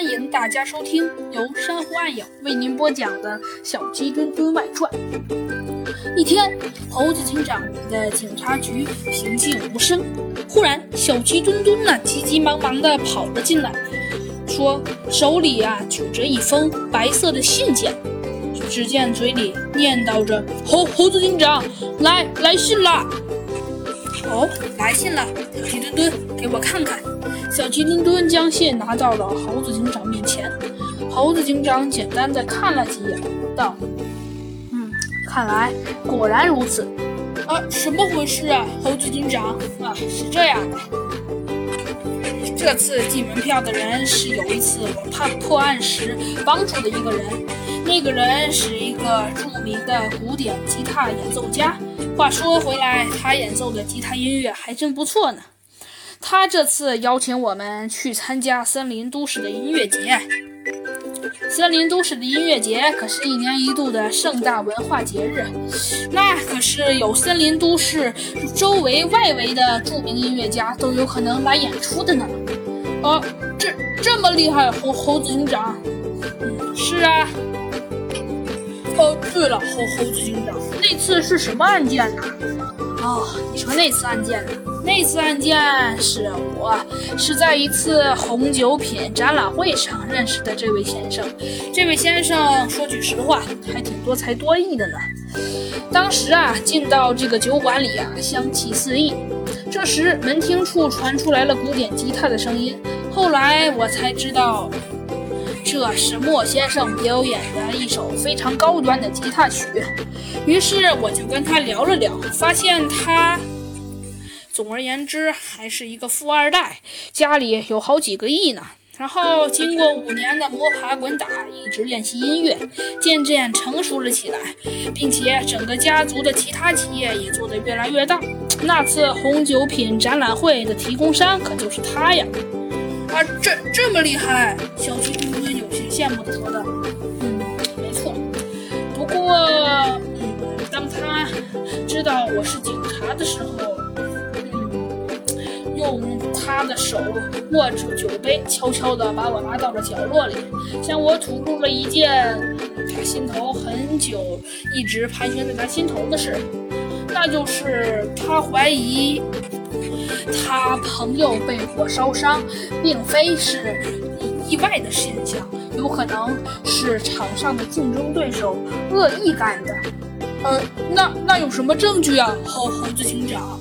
欢迎大家收听由珊瑚暗影为您播讲的《小鸡墩墩外传》。一天，猴子警长在警察局平静无声。忽然，小鸡墩墩呢，急急忙忙地跑了进来，说：“手里啊举着一封白色的信件。”只见嘴里念叨着：“猴猴子警长，来来信了。”哦，来信了，小鸡墩墩，给我看看。小鸡墩墩将信拿到了猴子警长面前。猴子警长简单的看了几眼，道：“嗯，看来果然如此。啊，什么回事啊，猴子警长？啊，是这样的，这次寄门票的人是有一次我判破案时帮助的一个人，那个人是一个著名的古典吉他演奏家。话说回来，他演奏的吉他音乐还真不错呢。”他这次邀请我们去参加森林都市的音乐节。森林都市的音乐节可是一年一度的盛大文化节日，那可是有森林都市周围外围的著名音乐家都有可能来演出的呢。哦，这这么厉害，猴猴子警长？嗯，是啊。哦，对了，猴猴子警长，那次是什么案件呢？哦，你说那次案件呢？那次案件是我是在一次红酒品展览会上认识的这位先生。这位先生说句实话，还挺多才多艺的呢。当时啊，进到这个酒馆里啊，香气四溢。这时门厅处传出来了古典吉他的声音。后来我才知道，这是莫先生表演的一首非常高端的吉他曲。于是我就跟他聊了聊，发现他，总而言之还是一个富二代，家里有好几个亿呢。然后经过五年的摸爬滚打，一直练习音乐，渐渐成熟了起来，并且整个家族的其他企业也做得越来越大。那次红酒品展览会的提供商可就是他呀！啊，这这么厉害，小鸡墩墩有些羡慕地说道：“嗯，没错，不过……”嗯，当他知道我是警察的时候，用他的手握住酒杯，悄悄地把我拉到了角落里，向我吐露了一件他心头很久一直盘旋在他心头的事，那就是他怀疑他朋友被火烧伤，并非是意外的现象，有可能是场上的竞争对手恶意干的。呃，那那有什么证据啊，猴猴子警长？